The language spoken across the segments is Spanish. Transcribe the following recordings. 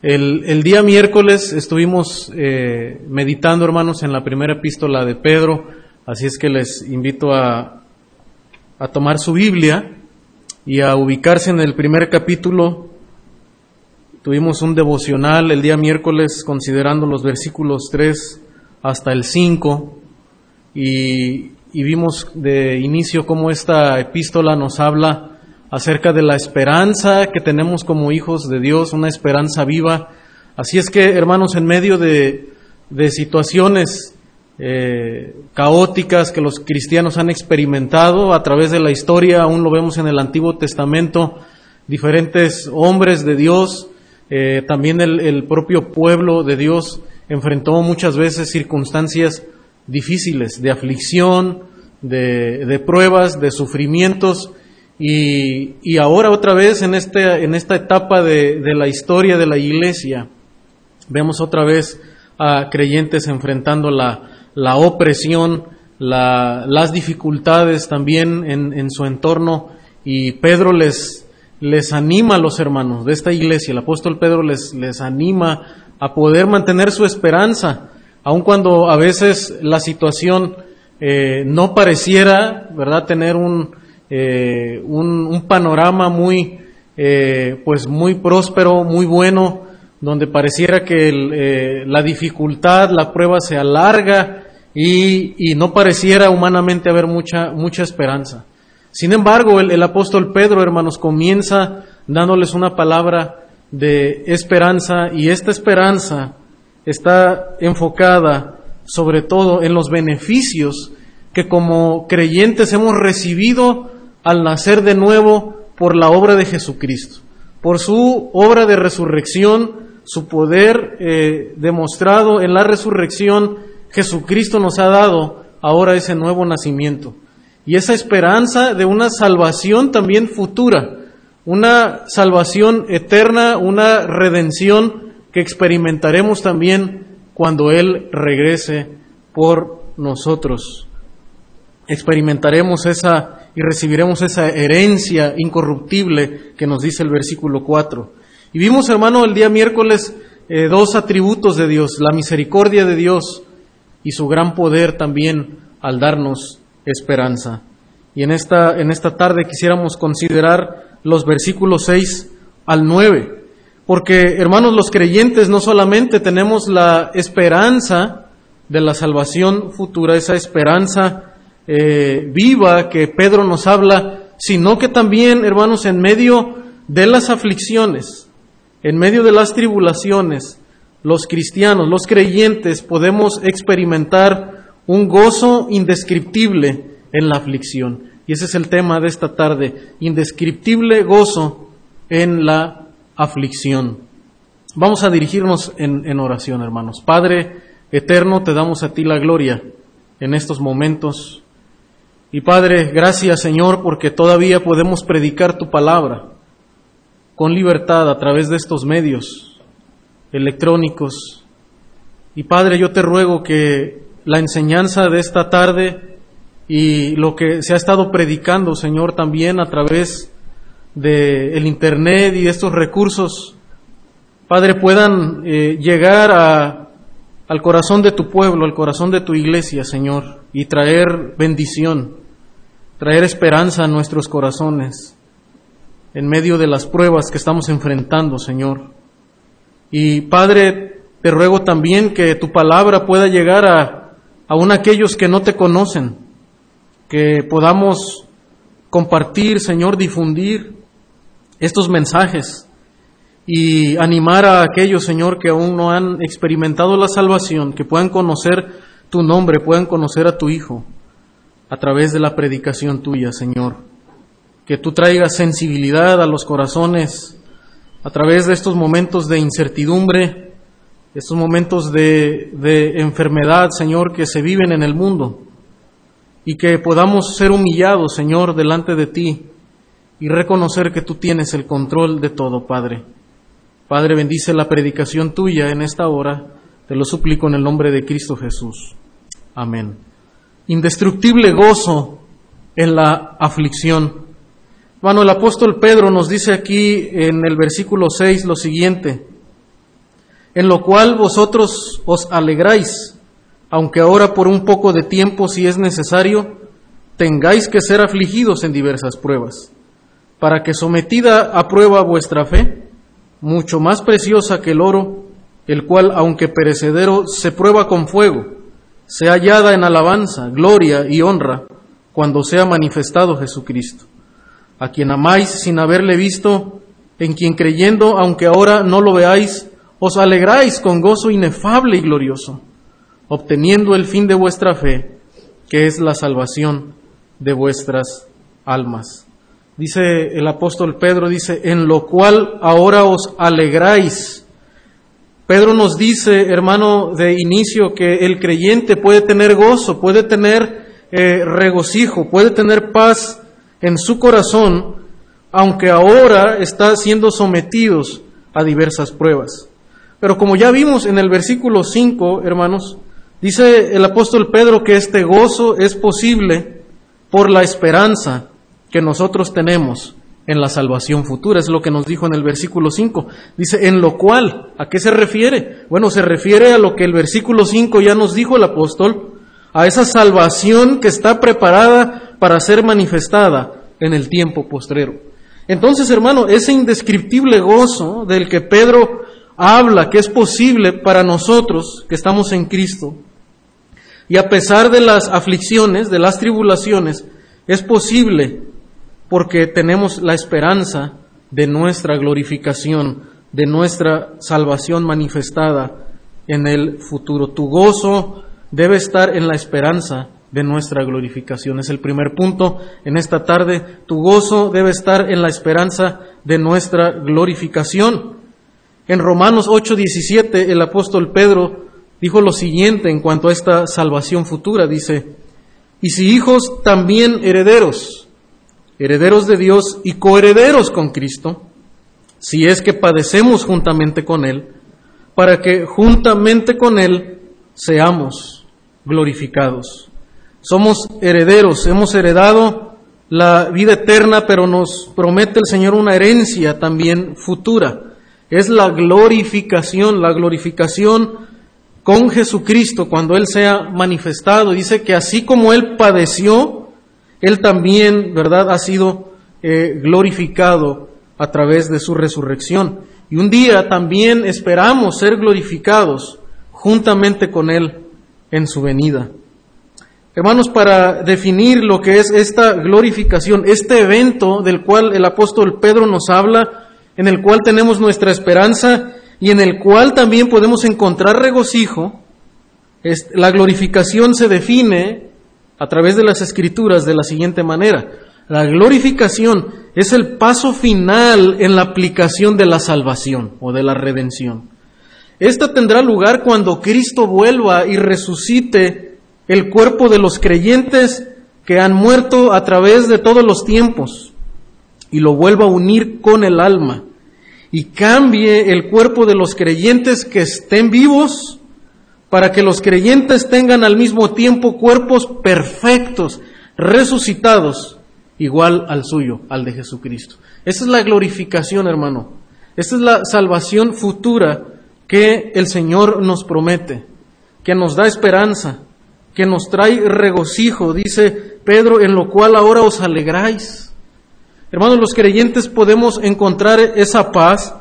El, día miércoles estuvimos eh, meditando, hermanos, en la primera epístola de Pedro, así es que les invito a, a tomar su Biblia y a ubicarse en el primer capítulo. Tuvimos un devocional el día miércoles considerando los versículos 3 hasta el 5 y, y vimos de inicio cómo esta epístola nos habla acerca de la esperanza que tenemos como hijos de Dios, una esperanza viva. Así es que, hermanos, en medio de, de situaciones eh, caóticas que los cristianos han experimentado a través de la historia, aún lo vemos en el Antiguo Testamento, diferentes hombres de Dios, eh, también el, el propio pueblo de Dios enfrentó muchas veces circunstancias difíciles, de aflicción, de, de pruebas, de sufrimientos, y, y, ahora otra vez en, este, en esta etapa de, de, la historia de la iglesia, vemos otra vez a creyentes enfrentando la, la opresión, la, las dificultades también en, en, su entorno y Pedro les, les anima a los hermanos de esta iglesia, el apóstol Pedro les, les anima a poder mantener su esperanza, aun cuando a veces la situación eh, no pareciera, ¿verdad?, tener un, eh, un, panorama muy, eh, pues muy próspero, muy bueno, donde pareciera que eh, la dificultad, la prueba se alarga y, y, no pareciera humanamente haber mucha, mucha esperanza. Sin embargo, el apóstol Pedro, hermanos, comienza dándoles una palabra de esperanza y esta esperanza está enfocada sobre todo en los beneficios que como creyentes hemos recibido al nacer de nuevo por la obra de Jesucristo, por su obra de resurrección, su poder eh, demostrado en la resurrección, Jesucristo nos ha dado ahora ese nuevo nacimiento y esa esperanza de una salvación también futura, una salvación eterna, una redención que experimentaremos también cuando Él regrese por nosotros. Experimentaremos esa y recibiremos esa herencia incorruptible que nos dice el versículo 4. Y vimos, hermano, el día miércoles eh, dos atributos de Dios, la misericordia de Dios y su gran poder también al darnos esperanza. Y en esta, en esta tarde quisiéramos considerar los versículos 6 al 9, porque, hermanos, los creyentes no solamente tenemos la esperanza de la salvación futura, esa esperanza eh, viva que Pedro nos habla, sino que también, hermanos, en medio de las aflicciones, en medio de las tribulaciones, los cristianos, los creyentes, podemos experimentar un gozo indescriptible en la aflicción. Y ese es el tema de esta tarde, indescriptible gozo en la aflicción. Vamos a dirigirnos en, en oración, hermanos. Padre eterno, te damos a ti la gloria en estos momentos. Y Padre, gracias Señor porque todavía podemos predicar tu palabra con libertad a través de estos medios electrónicos. Y Padre, yo te ruego que la enseñanza de esta tarde y lo que se ha estado predicando, Señor, también a través del el Internet y estos recursos, Padre, puedan eh, llegar a, al corazón de tu pueblo, al corazón de tu iglesia, Señor, y traer bendición traer esperanza a nuestros corazones en medio de las pruebas que estamos enfrentando, Señor. Y Padre, te ruego también que tu palabra pueda llegar a aún aquellos que no te conocen, que podamos compartir, Señor, difundir estos mensajes y animar a aquellos, Señor, que aún no han experimentado la salvación, que puedan conocer tu nombre, puedan conocer a tu Hijo a través de la predicación tuya, Señor. Que tú traigas sensibilidad a los corazones a través de estos momentos de incertidumbre, estos momentos de, de enfermedad, Señor, que se viven en el mundo. Y que podamos ser humillados, Señor, delante de ti y reconocer que tú tienes el control de todo, Padre. Padre, bendice la predicación tuya en esta hora. Te lo suplico en el nombre de Cristo Jesús. Amén indestructible gozo en la aflicción. Bueno, el apóstol Pedro nos dice aquí en el versículo 6 lo siguiente, en lo cual vosotros os alegráis, aunque ahora por un poco de tiempo, si es necesario, tengáis que ser afligidos en diversas pruebas, para que sometida a prueba vuestra fe, mucho más preciosa que el oro, el cual, aunque perecedero, se prueba con fuego, sea hallada en alabanza, gloria y honra, cuando sea manifestado Jesucristo, a quien amáis sin haberle visto, en quien creyendo, aunque ahora no lo veáis, os alegráis con gozo inefable y glorioso, obteniendo el fin de vuestra fe, que es la salvación de vuestras almas. Dice el apóstol Pedro, dice, en lo cual ahora os alegráis. Pedro nos dice, hermano, de inicio, que el creyente puede tener gozo, puede tener eh, regocijo, puede tener paz en su corazón, aunque ahora está siendo sometidos a diversas pruebas. Pero como ya vimos en el versículo 5, hermanos, dice el apóstol Pedro que este gozo es posible por la esperanza que nosotros tenemos en la salvación futura. Es lo que nos dijo en el versículo 5. Dice, en lo cual, ¿a qué se refiere? Bueno, se refiere a lo que el versículo 5 ya nos dijo el apóstol, a esa salvación que está preparada para ser manifestada en el tiempo postrero. Entonces, hermano, ese indescriptible gozo del que Pedro habla, que es posible para nosotros que estamos en Cristo, y a pesar de las aflicciones, de las tribulaciones, es posible porque tenemos la esperanza de nuestra glorificación, de nuestra salvación manifestada en el futuro. Tu gozo debe estar en la esperanza de nuestra glorificación. Es el primer punto en esta tarde. Tu gozo debe estar en la esperanza de nuestra glorificación. En Romanos 8:17 el apóstol Pedro dijo lo siguiente en cuanto a esta salvación futura. Dice, y si hijos también herederos, herederos de Dios y coherederos con Cristo, si es que padecemos juntamente con Él, para que juntamente con Él seamos glorificados. Somos herederos, hemos heredado la vida eterna, pero nos promete el Señor una herencia también futura. Es la glorificación, la glorificación con Jesucristo cuando Él sea manifestado. Dice que así como Él padeció, Él también, ¿verdad?, ha sido eh, glorificado a través de su resurrección. Y un día también esperamos ser glorificados juntamente con Él en su venida. Hermanos, para definir lo que es esta glorificación, este evento del cual el apóstol Pedro nos habla, en el cual tenemos nuestra esperanza y en el cual también podemos encontrar regocijo, la glorificación se define a través de las escrituras de la siguiente manera. La glorificación es el paso final en la aplicación de la salvación o de la redención. Esta tendrá lugar cuando Cristo vuelva y resucite el cuerpo de los creyentes que han muerto a través de todos los tiempos y lo vuelva a unir con el alma y cambie el cuerpo de los creyentes que estén vivos para que los creyentes tengan al mismo tiempo cuerpos perfectos, resucitados, igual al suyo, al de Jesucristo. Esa es la glorificación, hermano. Esta es la salvación futura que el Señor nos promete, que nos da esperanza, que nos trae regocijo, dice Pedro, en lo cual ahora os alegráis. Hermanos, los creyentes podemos encontrar esa paz,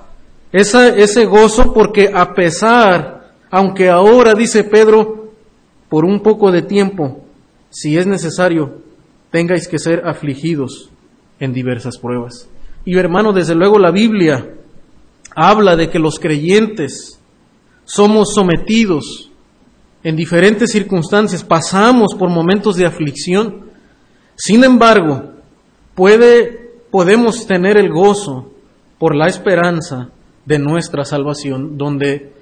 esa, ese gozo, porque a pesar, aunque ahora, dice Pedro, por un poco de tiempo, si es necesario, tengáis que ser afligidos en diversas pruebas. Y hermano, desde luego la Biblia habla de que los creyentes somos sometidos en diferentes circunstancias, pasamos por momentos de aflicción. Sin embargo, puede podemos tener el gozo por la esperanza de nuestra salvación, donde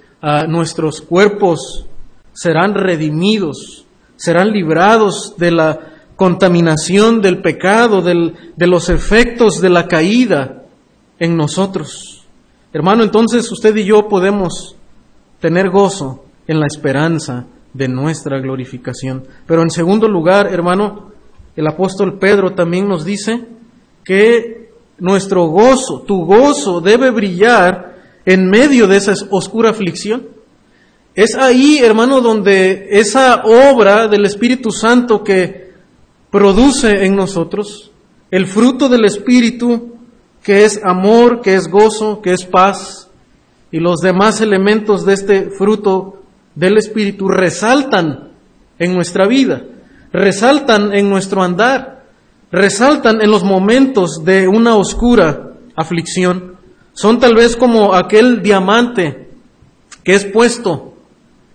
nuestros cuerpos serán redimidos, serán librados de la contaminación del pecado, de los efectos de la caída en nosotros. Hermano, entonces usted y yo podemos tener gozo en la esperanza de nuestra glorificación. Pero en segundo lugar, hermano, el apóstol Pedro también nos dice que nuestro gozo, tu gozo debe brillar en medio de esa oscura aflicción. Es ahí, hermano, donde esa obra del Espíritu Santo que produce en nosotros, el fruto del Espíritu, que es amor, que es gozo, que es paz, y los demás elementos de este fruto del Espíritu resaltan en nuestra vida, resaltan en nuestro andar, resaltan en los momentos de una oscura aflicción. Son tal vez como aquel diamante que es puesto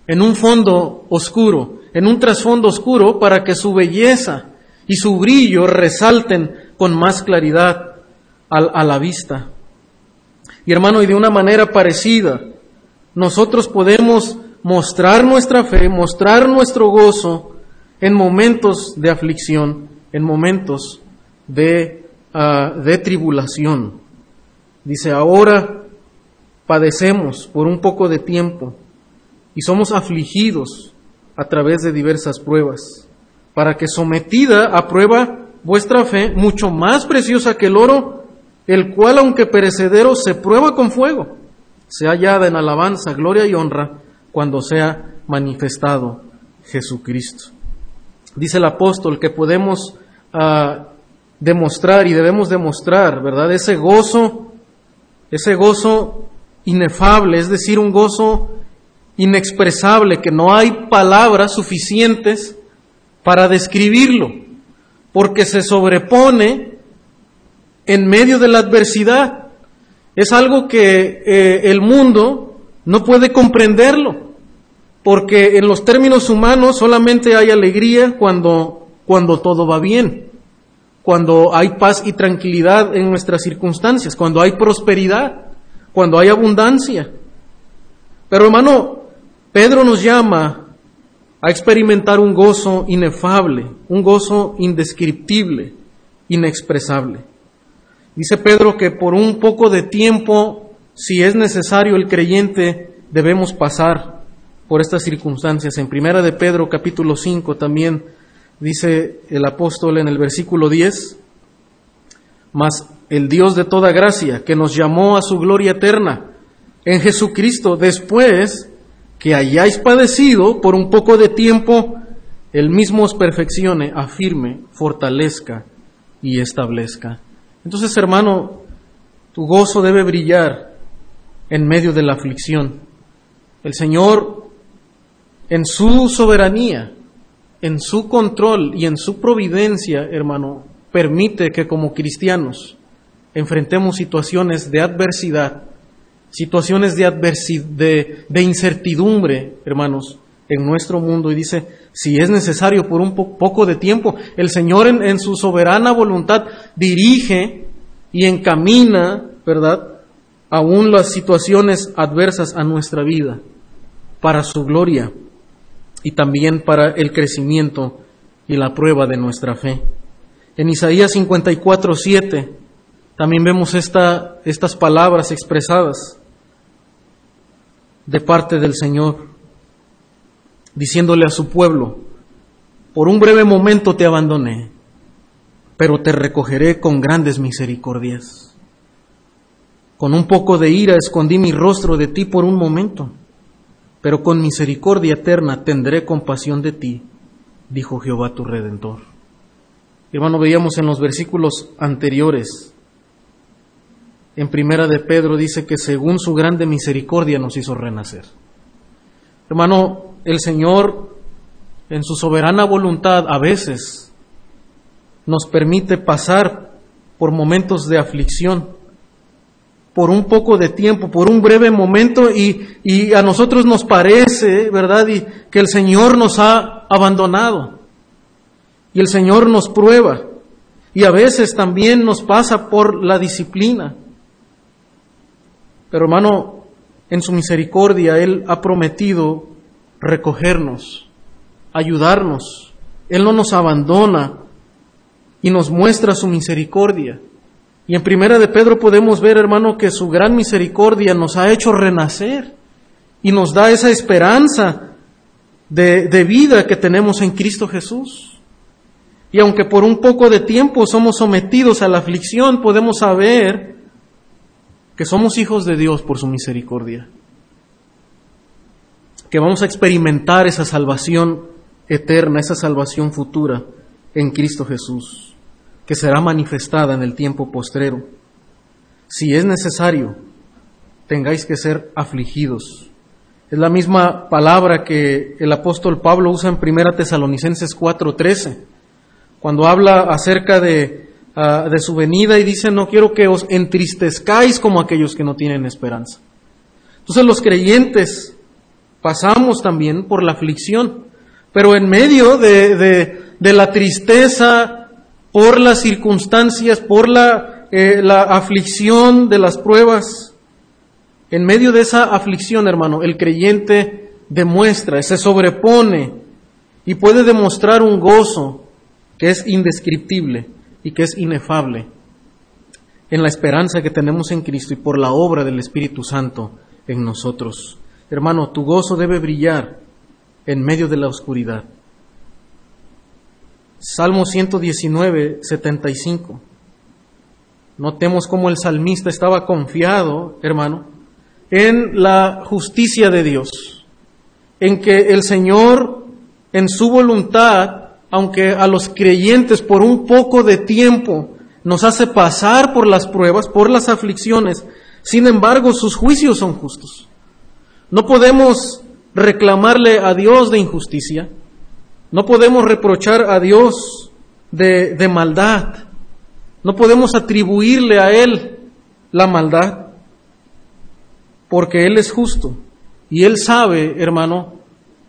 en un fondo oscuro, en un trasfondo oscuro, para que su belleza y su brillo resalten con más claridad a, la vista. Y hermano, y de una manera parecida, nosotros podemos mostrar nuestra fe, mostrar nuestro gozo en momentos de aflicción, en momentos de, ah, de tribulación. Dice, ahora padecemos por un poco de tiempo y somos afligidos a través de diversas pruebas, para que sometida a prueba vuestra fe, mucho más preciosa que el oro, el cual aunque perecedero se prueba con fuego, se hallada en alabanza, gloria y honra cuando sea manifestado Jesucristo. Dice el apóstol que podemos ah, demostrar y debemos demostrar, ¿verdad? Ese gozo, ese gozo inefable, es decir, un gozo inexpresable, que no hay palabras suficientes para describirlo, porque se sobrepone en medio de la adversidad. Es algo que eh, el mundo no puede comprenderlo, porque en los términos humanos solamente hay alegría cuando, cuando todo va bien, cuando hay paz y tranquilidad en nuestras circunstancias, cuando hay prosperidad, cuando hay abundancia. Pero hermano, Pedro nos llama a experimentar un gozo inefable, un gozo indescriptible, inexpresable. Dice Pedro que por un poco de tiempo, si es necesario, el creyente debemos pasar por estas circunstancias. En primera de Pedro capítulo 5 también dice el apóstol en el versículo 10, mas el Dios de toda gracia, que nos llamó a su gloria eterna en Jesucristo, después que hayáis padecido por un poco de tiempo, el mismo os perfeccione, afirme, fortalezca y establezca. Entonces, hermano, tu gozo debe brillar en medio de la aflicción. El Señor, en su soberanía, en su control y en su providencia, hermano, permite que como cristianos enfrentemos situaciones de adversidad situaciones de, de, de incertidumbre, hermanos, en nuestro mundo. Y dice, si es necesario por un poco de tiempo, el Señor en, en su soberana voluntad dirige y encamina, ¿verdad?, aún las situaciones adversas a nuestra vida para su gloria y también para el crecimiento y la prueba de nuestra fe. En Isaías 54, 7 también vemos esta, estas palabras expresadas de parte del Señor, diciéndole a su pueblo, por un breve momento te abandoné, pero te recogeré con grandes misericordias. Con un poco de ira escondí mi rostro de ti por un momento, pero con misericordia eterna tendré compasión de ti, dijo Jehová tu redentor. Hermano, veíamos en los versículos anteriores en Primera de Pedro dice que según su grande misericordia nos hizo renacer. Hermano, el Señor en su soberana voluntad a veces nos permite pasar por momentos de aflicción, por un poco de tiempo, por un breve momento y, a nosotros nos parece, ¿verdad? Y que el Señor nos ha abandonado y el Señor nos prueba y a veces también nos pasa por la disciplina. Pero hermano, en su misericordia Él ha prometido recogernos, ayudarnos. Él no nos abandona y nos muestra su misericordia. Y en primera de Pedro podemos ver, hermano, que su gran misericordia nos ha hecho renacer y nos da esa esperanza de, de vida que tenemos en Cristo Jesús. Y aunque por un poco de tiempo somos sometidos a la aflicción, podemos saber que somos hijos de Dios por su misericordia, que vamos a experimentar esa salvación eterna, esa salvación futura en Cristo Jesús, que será manifestada en el tiempo postrero. Si es necesario, tengáis que ser afligidos. Es la misma palabra que el apóstol Pablo usa en 1 Tesalonicenses 4:13, cuando habla acerca de, ah, de su venida y dice, no quiero que os entristezcáis como aquellos que no tienen esperanza. Entonces los creyentes pasamos también por la aflicción, pero en medio de, de, la tristeza, por las circunstancias, por la, eh, la aflicción de las pruebas, en medio de esa aflicción, hermano, el creyente demuestra, se sobrepone y puede demostrar un gozo que es indescriptible y que es inefable en la esperanza que tenemos en Cristo y por la obra del Espíritu Santo en nosotros. Hermano, tu gozo debe brillar en medio de la oscuridad. Salmo 119, 75. Notemos cómo el salmista estaba confiado, hermano, en la justicia de Dios, en que el Señor, en su voluntad, aunque a los creyentes por un poco de tiempo nos hace pasar por las pruebas, por las aflicciones, sin embargo sus juicios son justos. No podemos reclamarle a Dios de injusticia. No podemos reprochar a Dios de, maldad. No podemos atribuirle a Él la maldad, porque Él es justo. Y Él sabe, hermano,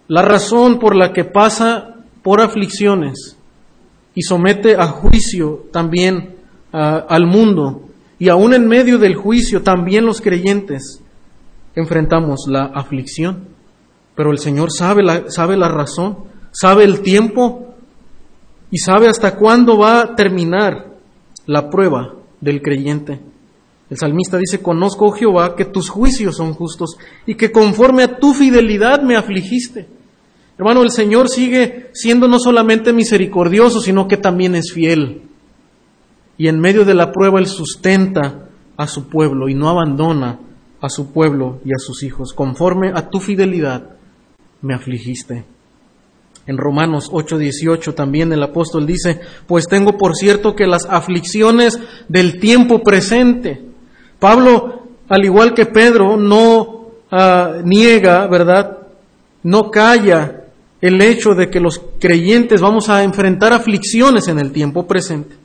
la razón por la que pasa por aflicciones y somete a juicio también al mundo. Y aún en medio del juicio, también los creyentes enfrentamos la aflicción. Pero el Señor sabe la, sabe la razón, sabe el tiempo y sabe hasta cuándo va a terminar la prueba del creyente. El salmista dice, conozco, oh Jehová, que tus juicios son justos y que conforme a tu fidelidad me afligiste. Hermano, el Señor sigue siendo no solamente misericordioso, sino que también es fiel. Y en medio de la prueba Él sustenta a su pueblo y no abandona a su pueblo y a sus hijos. Conforme a tu fidelidad me afligiste. En Romanos 8:18 también el apóstol dice, pues tengo por cierto que las aflicciones del tiempo presente. Pablo, al igual que Pedro, no ah, niega, ¿verdad? No calla el hecho de que los creyentes vamos a enfrentar aflicciones en el tiempo presente.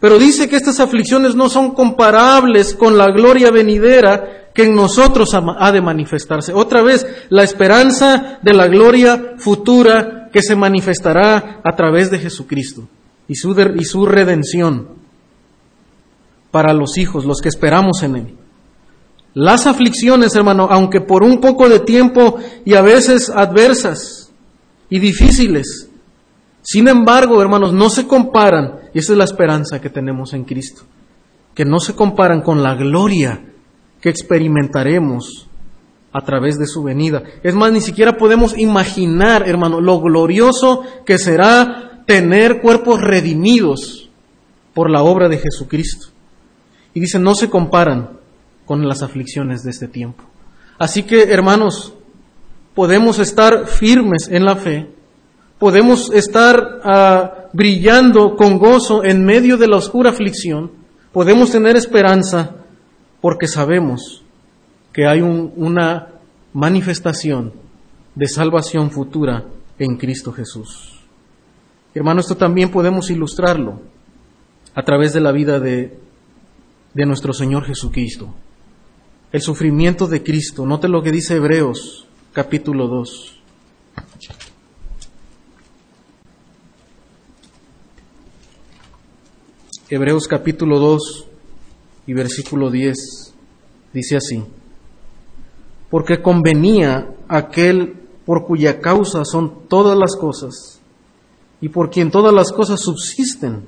Pero dice que estas aflicciones no son comparables con la gloria venidera que en nosotros ha de manifestarse. Otra vez, la esperanza de la gloria futura que se manifestará a través de Jesucristo y su, y su redención para los hijos, los que esperamos en Él. Las aflicciones, hermano, aunque por un poco de tiempo y a veces adversas y difíciles, sin embargo, hermanos, no se comparan, y esa es la esperanza que tenemos en Cristo, que no se comparan con la gloria que experimentaremos a través de su venida. Es más, ni siquiera podemos imaginar, hermano, lo glorioso que será tener cuerpos redimidos por la obra de Jesucristo. Y dice, no se comparan con las aflicciones de este tiempo. Así que, hermanos, podemos estar firmes en la fe, podemos estar ah, brillando con gozo en medio de la oscura aflicción, podemos tener esperanza porque sabemos que hay una manifestación de salvación futura en Cristo Jesús. Hermano, esto también podemos ilustrarlo a través de la vida de, de nuestro Señor Jesucristo. El sufrimiento de Cristo. Note lo que dice Hebreos capítulo 2. Hebreos capítulo 2 y versículo 10 dice así, porque convenía aquel por cuya causa son todas las cosas y por quien todas las cosas subsisten,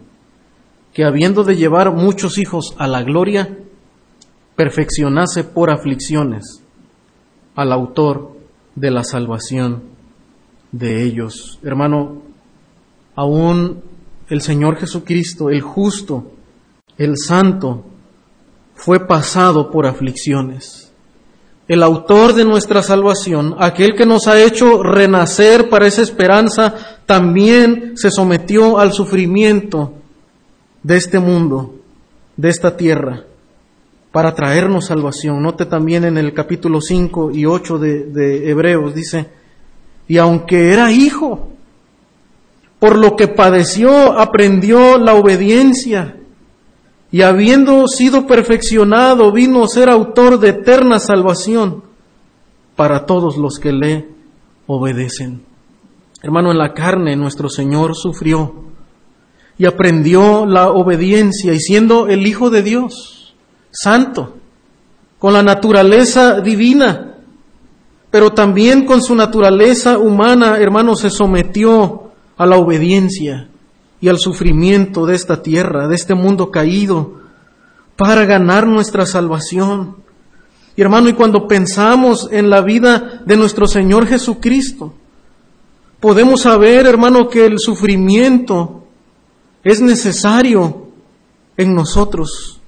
que habiendo de llevar muchos hijos a la gloria, perfeccionase por aflicciones al autor de la salvación de ellos. Hermano, aún el Señor Jesucristo, el justo, el santo, fue pasado por aflicciones. El autor de nuestra salvación, aquel que nos ha hecho renacer para esa esperanza, también se sometió al sufrimiento de este mundo, de esta tierra, para traernos salvación. Note también en el capítulo 5 y 8 de, de Hebreos, dice, y aunque era hijo, por lo que padeció, aprendió la obediencia y habiendo sido perfeccionado, vino a ser autor de eterna salvación para todos los que le obedecen. Hermano, en la carne nuestro Señor sufrió y aprendió la obediencia y siendo el Hijo de Dios, santo, con la naturaleza divina, pero también con su naturaleza humana, hermano, se sometió a la obediencia y al sufrimiento de esta tierra, de este mundo caído, para ganar nuestra salvación. Y hermano, y cuando pensamos en la vida de nuestro Señor Jesucristo, podemos saber, hermano, que el sufrimiento es necesario en nosotros.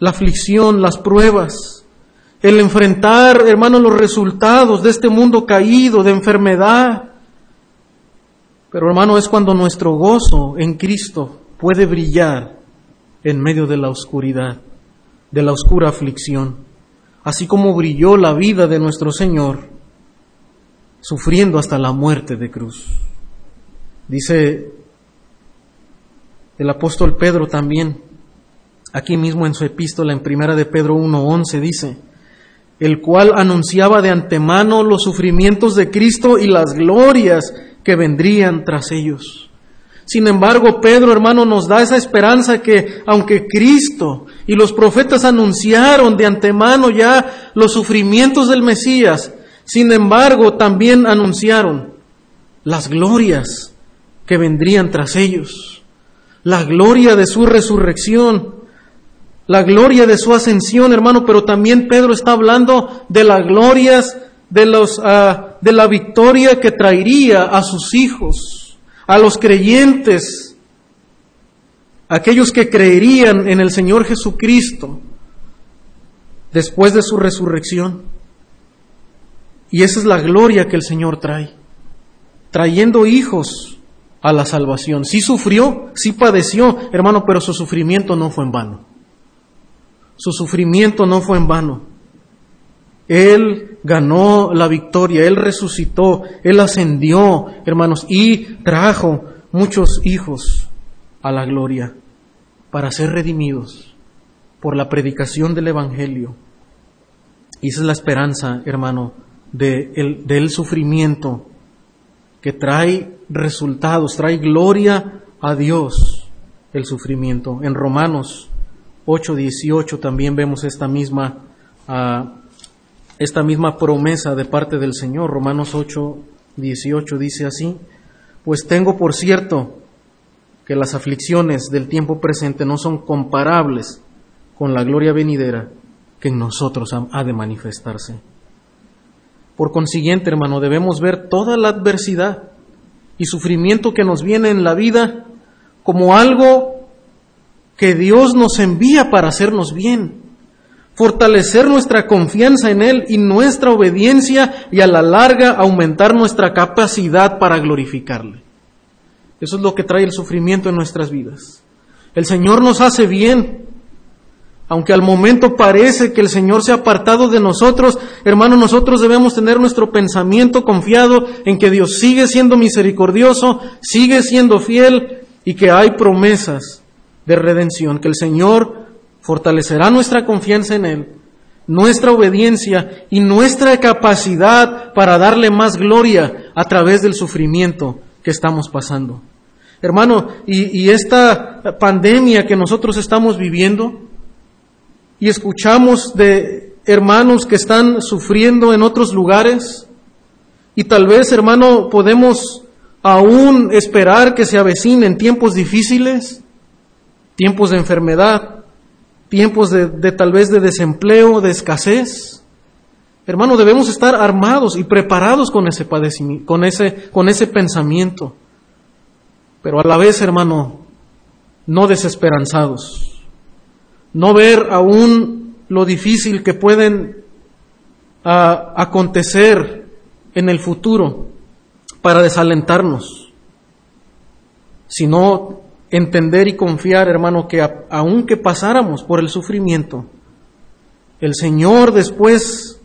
La aflicción, las pruebas, el enfrentar, hermano, los resultados de este mundo caído, de enfermedad, pero hermano, es cuando nuestro gozo en Cristo puede brillar en medio de la oscuridad, de la oscura aflicción, así como brilló la vida de nuestro Señor, sufriendo hasta la muerte de cruz. Dice el apóstol Pedro también, aquí mismo en su epístola en primera de Pedro 1.11 dice, el cual anunciaba de antemano los sufrimientos de Cristo y las glorias que vendrían tras ellos. Sin embargo, Pedro, hermano, nos da esa esperanza que aunque Cristo y los profetas anunciaron de antemano ya los sufrimientos del Mesías, sin embargo, también anunciaron las glorias que vendrían tras ellos, la gloria de su resurrección, la gloria de su ascensión, hermano, pero también Pedro está hablando de las glorias de, los, uh, de la victoria que traería a sus hijos, a los creyentes, aquellos que creerían en el Señor Jesucristo después de su resurrección. Y esa es la gloria que el Señor trae, trayendo hijos a la salvación. Sí sufrió, sí padeció, hermano, pero su sufrimiento no fue en vano. Su sufrimiento no fue en vano. Él ganó la victoria, Él resucitó, Él ascendió, hermanos, y trajo muchos hijos a la gloria para ser redimidos por la predicación del Evangelio. Y esa es la esperanza, hermano, del, del sufrimiento que trae resultados, trae gloria a Dios el sufrimiento. En Romanos 8:18 también vemos esta misma uh, esta misma promesa de parte del Señor. Romanos 8, 18 dice así, pues tengo por cierto que las aflicciones del tiempo presente no son comparables con la gloria venidera que en nosotros ha de manifestarse. Por consiguiente, hermano, debemos ver toda la adversidad y sufrimiento que nos viene en la vida como algo que Dios nos envía para hacernos bien, fortalecer nuestra confianza en Él y nuestra obediencia y a la larga aumentar nuestra capacidad para glorificarle. Eso es lo que trae el sufrimiento en nuestras vidas. El Señor nos hace bien. Aunque al momento parece que el Señor se ha apartado de nosotros, hermano, nosotros debemos tener nuestro pensamiento confiado en que Dios sigue siendo misericordioso, sigue siendo fiel y que hay promesas de redención, que el Señor fortalecerá nuestra confianza en Él, nuestra obediencia y nuestra capacidad para darle más gloria a través del sufrimiento que estamos pasando. Hermano, y, esta pandemia que nosotros estamos viviendo, y escuchamos de hermanos que están sufriendo en otros lugares, y tal vez, hermano, podemos aún esperar que se avecinen tiempos difíciles, tiempos de enfermedad, tiempos de, tal vez de desempleo, de escasez. Hermano, debemos estar armados y preparados con ese padecimiento, con ese, con ese pensamiento. Pero a la vez, hermano, no desesperanzados. No ver aún lo difícil que pueden ah, acontecer en el futuro para desalentarnos, sino entender y confiar, hermano, que aunque pasáramos por el sufrimiento, el Señor después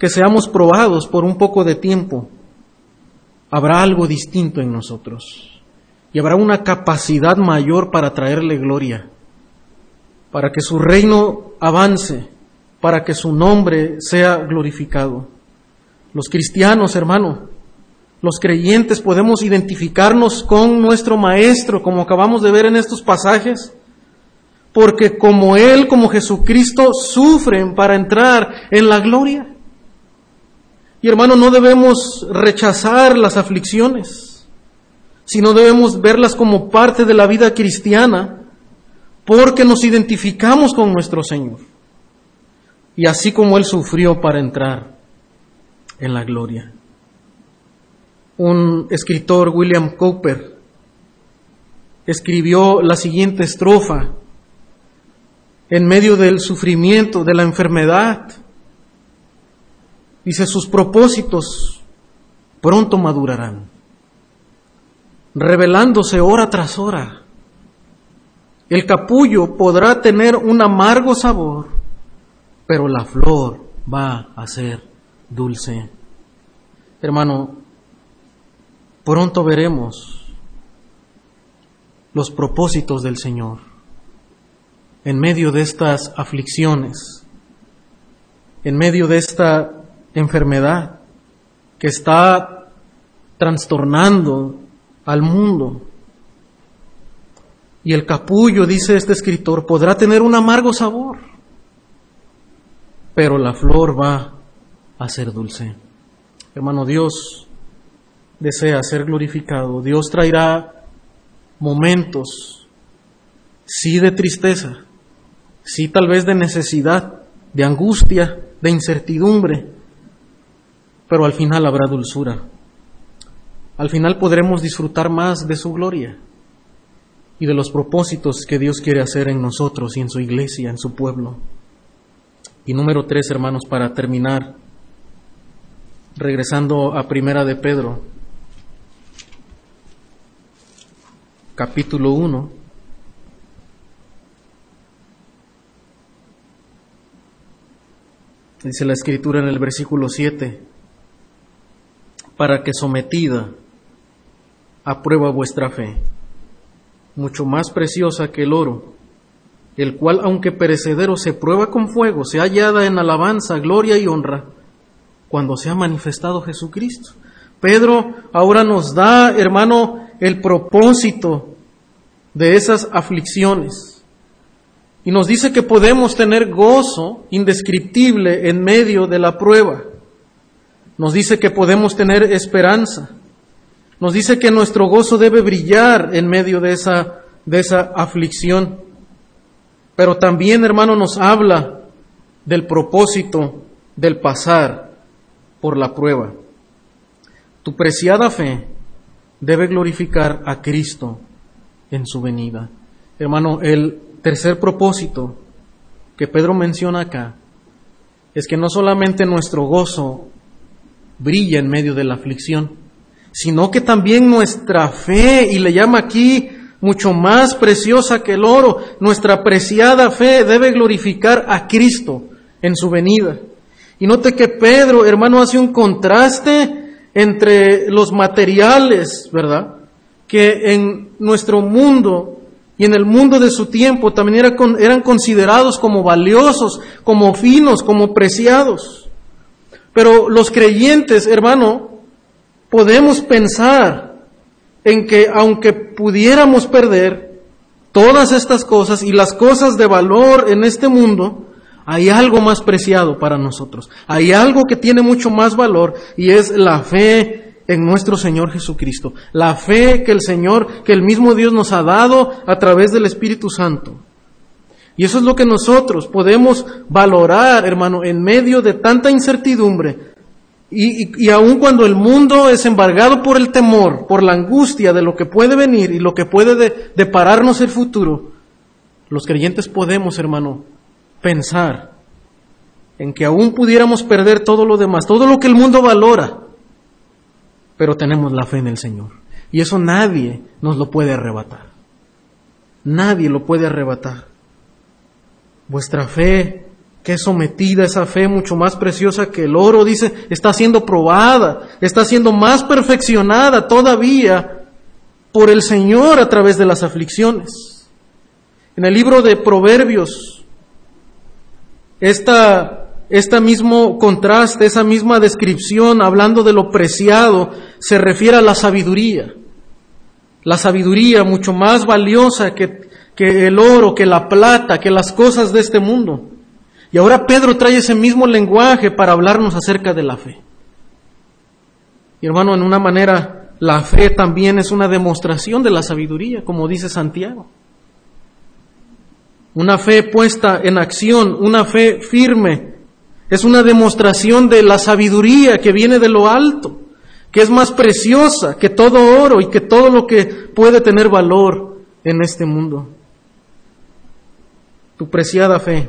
que seamos probados por un poco de tiempo, habrá algo distinto en nosotros y habrá una capacidad mayor para traerle gloria, para que su reino avance, para que su nombre sea glorificado. Los cristianos, hermano, los creyentes podemos identificarnos con nuestro Maestro, como acabamos de ver en estos pasajes, porque como Él, como Jesucristo, sufren para entrar en la gloria. Y hermano, no debemos rechazar las aflicciones, sino debemos verlas como parte de la vida cristiana, porque nos identificamos con nuestro Señor. Y así como Él sufrió para entrar en la gloria. Un escritor, William Cooper, escribió la siguiente estrofa en medio del sufrimiento, de la enfermedad, Dice, sus propósitos pronto madurarán, revelándose hora tras hora. El capullo podrá tener un amargo sabor, pero la flor va a ser dulce. Hermano, pronto veremos los propósitos del Señor en medio de estas aflicciones, en medio de esta enfermedad que está trastornando al mundo. Y el capullo, dice este escritor, podrá tener un amargo sabor, pero la flor va a ser dulce. Hermano, Dios desea ser glorificado. Dios traerá momentos, sí de tristeza, sí tal vez de necesidad, de angustia, de incertidumbre, pero al final habrá dulzura. Al final podremos disfrutar más de su gloria y de los propósitos que Dios quiere hacer en nosotros y en su iglesia, en su pueblo. Y número tres, hermanos, para terminar, regresando a Primera de Pedro, capítulo 1. Dice la escritura en el versículo 7 para que sometida a prueba vuestra fe, mucho más preciosa que el oro, el cual, aunque perecedero, se prueba con fuego, se hallada en alabanza, gloria y honra, cuando se ha manifestado Jesucristo. Pedro ahora nos da, hermano, el propósito de esas aflicciones. Y nos dice que podemos tener gozo indescriptible en medio de la prueba. Nos dice que podemos tener esperanza. Nos dice que nuestro gozo debe brillar en medio de esa, de esa aflicción. Pero también, hermano, nos habla del propósito del pasar por la prueba. Tu preciada fe debe glorificar a Cristo en su venida. Hermano, el tercer propósito que Pedro menciona acá es que no solamente nuestro gozo brilla en medio de la aflicción, sino que también nuestra fe, y le llama aquí mucho más preciosa que el oro, nuestra preciada fe debe glorificar a Cristo en su venida. Y note que Pedro, hermano, hace un contraste entre los materiales, ¿verdad? Que en nuestro mundo y en el mundo de su tiempo también eran considerados como valiosos, como finos, como preciados. Pero los creyentes, hermano, podemos pensar en que aunque pudiéramos perder todas estas cosas y las cosas de valor en este mundo, hay algo más preciado para nosotros. Hay algo que tiene mucho más valor y es la fe en nuestro Señor Jesucristo. La fe que el Señor, que el mismo Dios nos ha dado a través del Espíritu Santo. Y eso es lo que nosotros podemos valorar, hermano, en medio de tanta incertidumbre. Y, y, aun cuando el mundo es embargado por el temor, por la angustia de lo que puede venir y lo que puede depararnos el futuro, los creyentes podemos, hermano, pensar en que aún pudiéramos perder todo lo demás, todo lo que el mundo valora, pero tenemos la fe en el Señor. Y eso nadie nos lo puede arrebatar. Nadie lo puede arrebatar. Vuestra fe, que es sometida, esa fe mucho más preciosa que el oro, dice, está siendo probada, está siendo más perfeccionada todavía por el Señor a través de las aflicciones. En el libro de Proverbios, esta este mismo contraste, esa misma descripción, hablando de lo preciado, se refiere a la sabiduría. La sabiduría mucho más valiosa que, que el oro, que la plata, que las cosas de este mundo. Y ahora Pedro trae ese mismo lenguaje para hablarnos acerca de la fe. Y hermano, en una manera, la fe también es una demostración de la sabiduría, como dice Santiago. Una fe puesta en acción, una fe firme, es una demostración de la sabiduría que viene de lo alto, que es más preciosa que todo oro y que todo lo que puede tener valor en este mundo. Tu preciada fe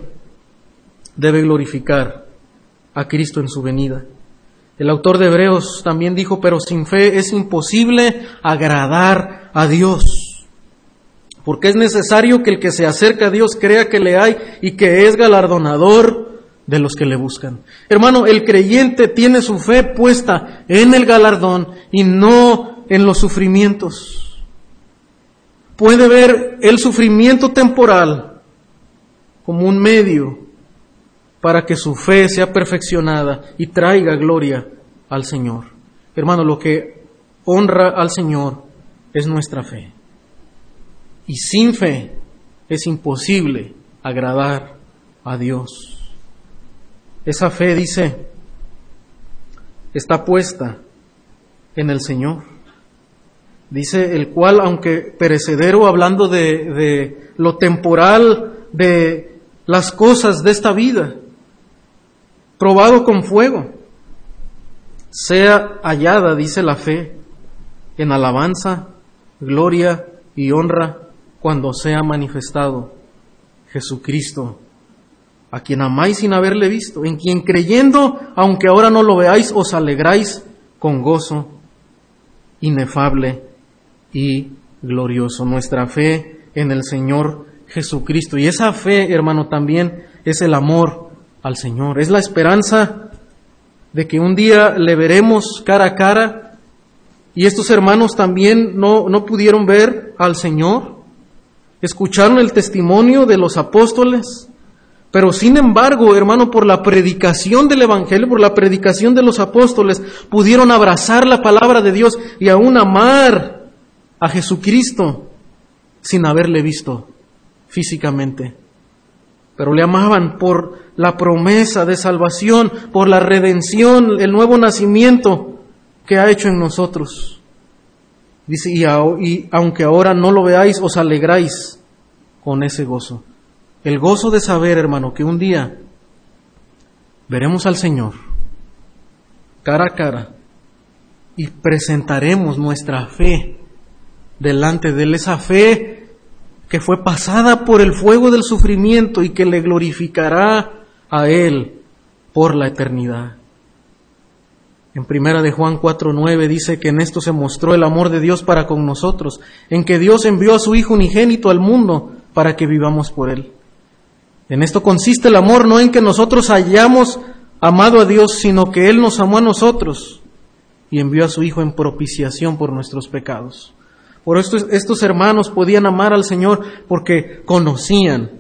debe glorificar a Cristo en su venida. El autor de Hebreos también dijo, pero sin fe es imposible agradar a Dios, porque es necesario que el que se acerca a Dios crea que le hay y que es galardonador de los que le buscan. Hermano, el creyente tiene su fe puesta en el galardón y no en los sufrimientos. Puede ver el sufrimiento temporal como un medio para que su fe sea perfeccionada y traiga gloria al Señor. Hermano, lo que honra al Señor es nuestra fe. Y sin fe es imposible agradar a Dios. Esa fe, dice, está puesta en el Señor. Dice el cual, aunque perecedero, hablando de, lo temporal, de las cosas de esta vida, probado con fuego, sea hallada, dice la fe, en alabanza, gloria y honra cuando sea manifestado Jesucristo a quien amáis sin haberle visto, en quien creyendo, aunque ahora no lo veáis, os alegráis con gozo inefable y glorioso. Nuestra fe en el Señor Jesucristo. Y esa fe, hermano, también es el amor al Señor. Es la esperanza de que un día le veremos cara a cara. Y estos hermanos también no, no pudieron ver al Señor. Escucharon el testimonio de los apóstoles pero sin embargo, hermano, por la predicación del Evangelio, por la predicación de los apóstoles, pudieron abrazar la palabra de Dios y aún amar a Jesucristo sin haberle visto físicamente. Pero le amaban por la promesa de salvación, por la redención, el nuevo nacimiento que ha hecho en nosotros. Dice, y, y aunque ahora no lo veáis, os alegráis con ese gozo. El gozo de saber, hermano, que un día veremos al Señor cara a cara y presentaremos nuestra fe delante de Él, esa fe que fue pasada por el fuego del sufrimiento y que le glorificará a Él por la eternidad. En primera de Juan 4:9 dice que en esto se mostró el amor de Dios para con nosotros, en que Dios envió a su Hijo unigénito al mundo para que vivamos por Él. En esto consiste el amor, no en que nosotros hayamos amado a Dios, sino que Él nos amó a nosotros y envió a su Hijo en propiciación por nuestros pecados. Por esto estos hermanos podían amar al Señor porque conocían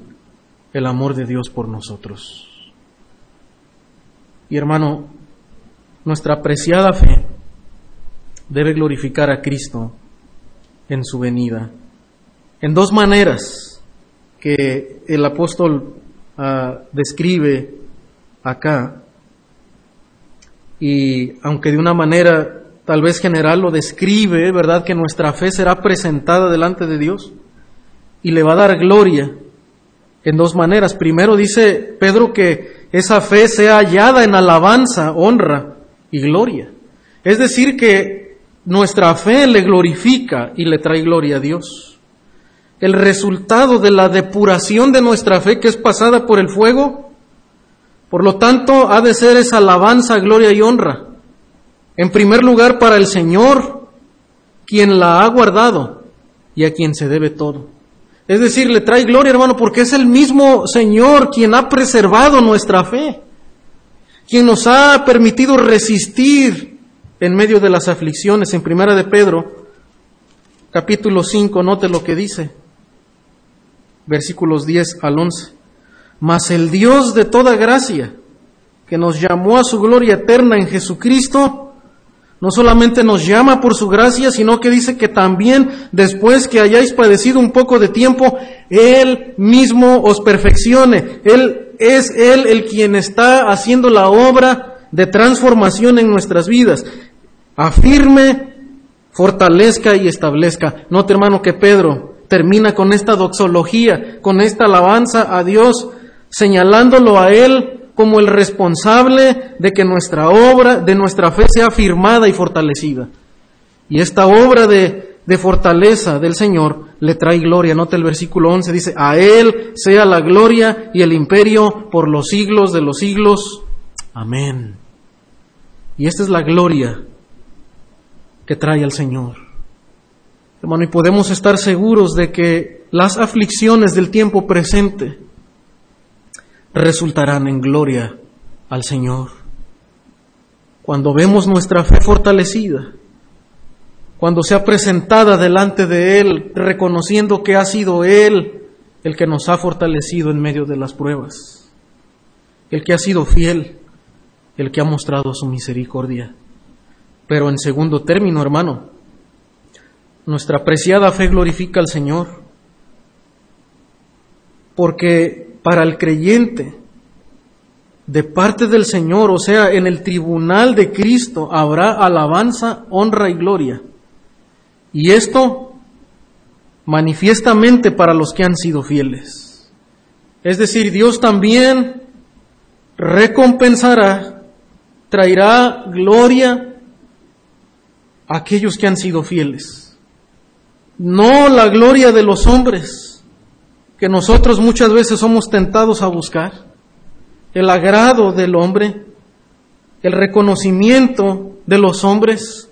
el amor de Dios por nosotros. Y hermano, nuestra apreciada fe debe glorificar a Cristo en su venida. En dos maneras que el apóstol ah, describe acá. Y aunque de una manera tal vez general lo describe, ¿verdad? Que nuestra fe será presentada delante de Dios y le va a dar gloria en dos maneras. Primero dice Pedro que esa fe sea hallada en alabanza, honra y gloria. Es decir, que nuestra fe le glorifica y le trae gloria a Dios el resultado de la depuración de nuestra fe que es pasada por el fuego, Por lo tanto, ha de ser esa alabanza, gloria y honra. En primer lugar, para el Señor, quien la ha guardado y a quien se debe todo. Es decir, le trae gloria, hermano, porque es el mismo Señor quien ha preservado nuestra fe, quien nos ha permitido resistir en medio de las aflicciones. En primera de Pedro, capítulo 5, note lo que dice, versículos 10 al 11. Mas el Dios de toda gracia, que nos llamó a su gloria eterna en Jesucristo, no solamente nos llama por su gracia, sino que dice que también después que hayáis padecido un poco de tiempo, Él mismo os perfeccione. Él es Él el quien está haciendo la obra de transformación en nuestras vidas. Afirme, fortalezca y establezca. Note hermano que Pedro termina con esta doxología, con esta alabanza a Dios, señalándolo a Él como el responsable de que nuestra obra, de nuestra fe sea firmada y fortalecida. Y esta obra de, de fortaleza del Señor le trae gloria. Note el versículo 11, dice, a Él sea la gloria y el imperio por los siglos de los siglos. Amén. Y esta es la gloria que trae al Señor. Hermano, y podemos estar seguros de que las aflicciones del tiempo presente resultarán en gloria al Señor. Cuando vemos nuestra fe fortalecida, cuando sea presentada delante de Él, reconociendo que ha sido Él el que nos ha fortalecido en medio de las pruebas, el que ha sido fiel, el que ha mostrado su misericordia. Pero en segundo término, hermano, nuestra apreciada fe glorifica al Señor, porque para el creyente de parte del Señor, o sea, en el tribunal de Cristo habrá alabanza, honra y gloria. Y esto manifiestamente para los que han sido fieles. Es decir, Dios también recompensará, traerá gloria a aquellos que han sido fieles. No la gloria de los hombres, que nosotros muchas veces somos tentados a buscar, el agrado del hombre, el reconocimiento de los hombres,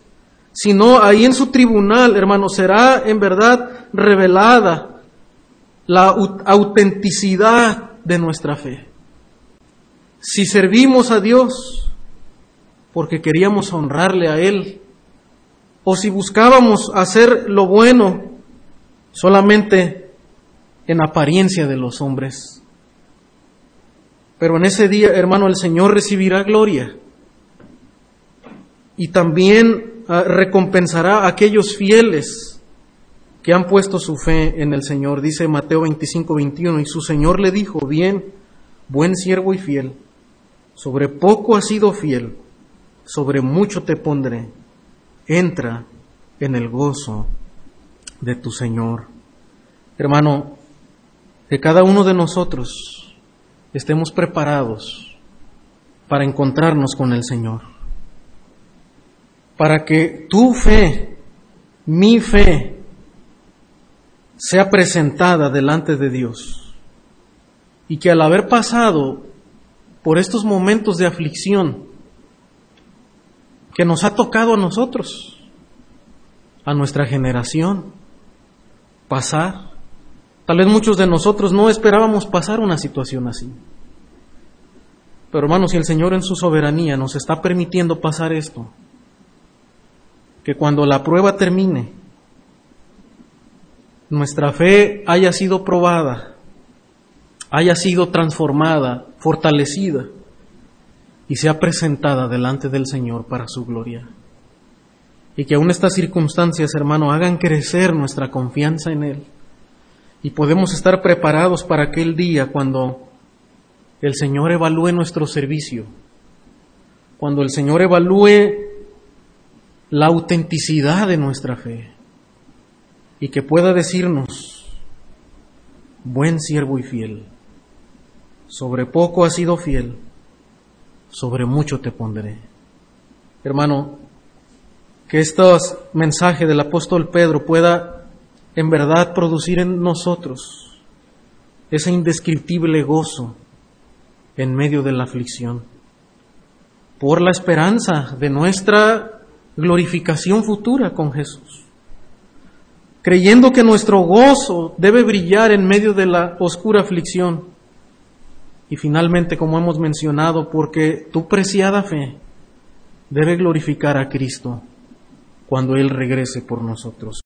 sino ahí en su tribunal, hermano, será en verdad revelada la autenticidad de nuestra fe. Si servimos a Dios porque queríamos honrarle a Él, o si buscábamos hacer lo bueno solamente en apariencia de los hombres. Pero en ese día, hermano, el Señor recibirá gloria y también recompensará a aquellos fieles que han puesto su fe en el Señor. Dice Mateo 25, 21, y su Señor le dijo, bien, buen siervo y fiel, sobre poco has sido fiel, sobre mucho te pondré, entra en el gozo de tu Señor. Hermano, que cada uno de nosotros estemos preparados para encontrarnos con el Señor. Para que tu fe, mi fe, sea presentada delante de Dios. Y que al haber pasado por estos momentos de aflicción que nos ha tocado a nosotros, a nuestra generación, pasar, Tal vez muchos de nosotros no esperábamos pasar una situación así. Pero hermanos, si el Señor en su soberanía nos está permitiendo pasar esto, que cuando la prueba termine, nuestra fe haya sido probada, haya sido transformada, fortalecida y sea presentada delante del Señor para su gloria. Y que aún estas circunstancias, hermano, hagan crecer nuestra confianza en Él y podemos estar preparados para aquel día cuando el Señor evalúe nuestro servicio, cuando el Señor evalúe la autenticidad de nuestra fe y que pueda decirnos, buen siervo y fiel, sobre poco has sido fiel, sobre mucho te pondré. Hermano, que estos mensaje del apóstol Pedro pueda en verdad producir en nosotros ese indescriptible gozo en medio de la aflicción, por la esperanza de nuestra glorificación futura con Jesús, creyendo que nuestro gozo debe brillar en medio de la oscura aflicción, y finalmente, como hemos mencionado, porque tu preciada fe debe glorificar a Cristo cuando Él regrese por nosotros.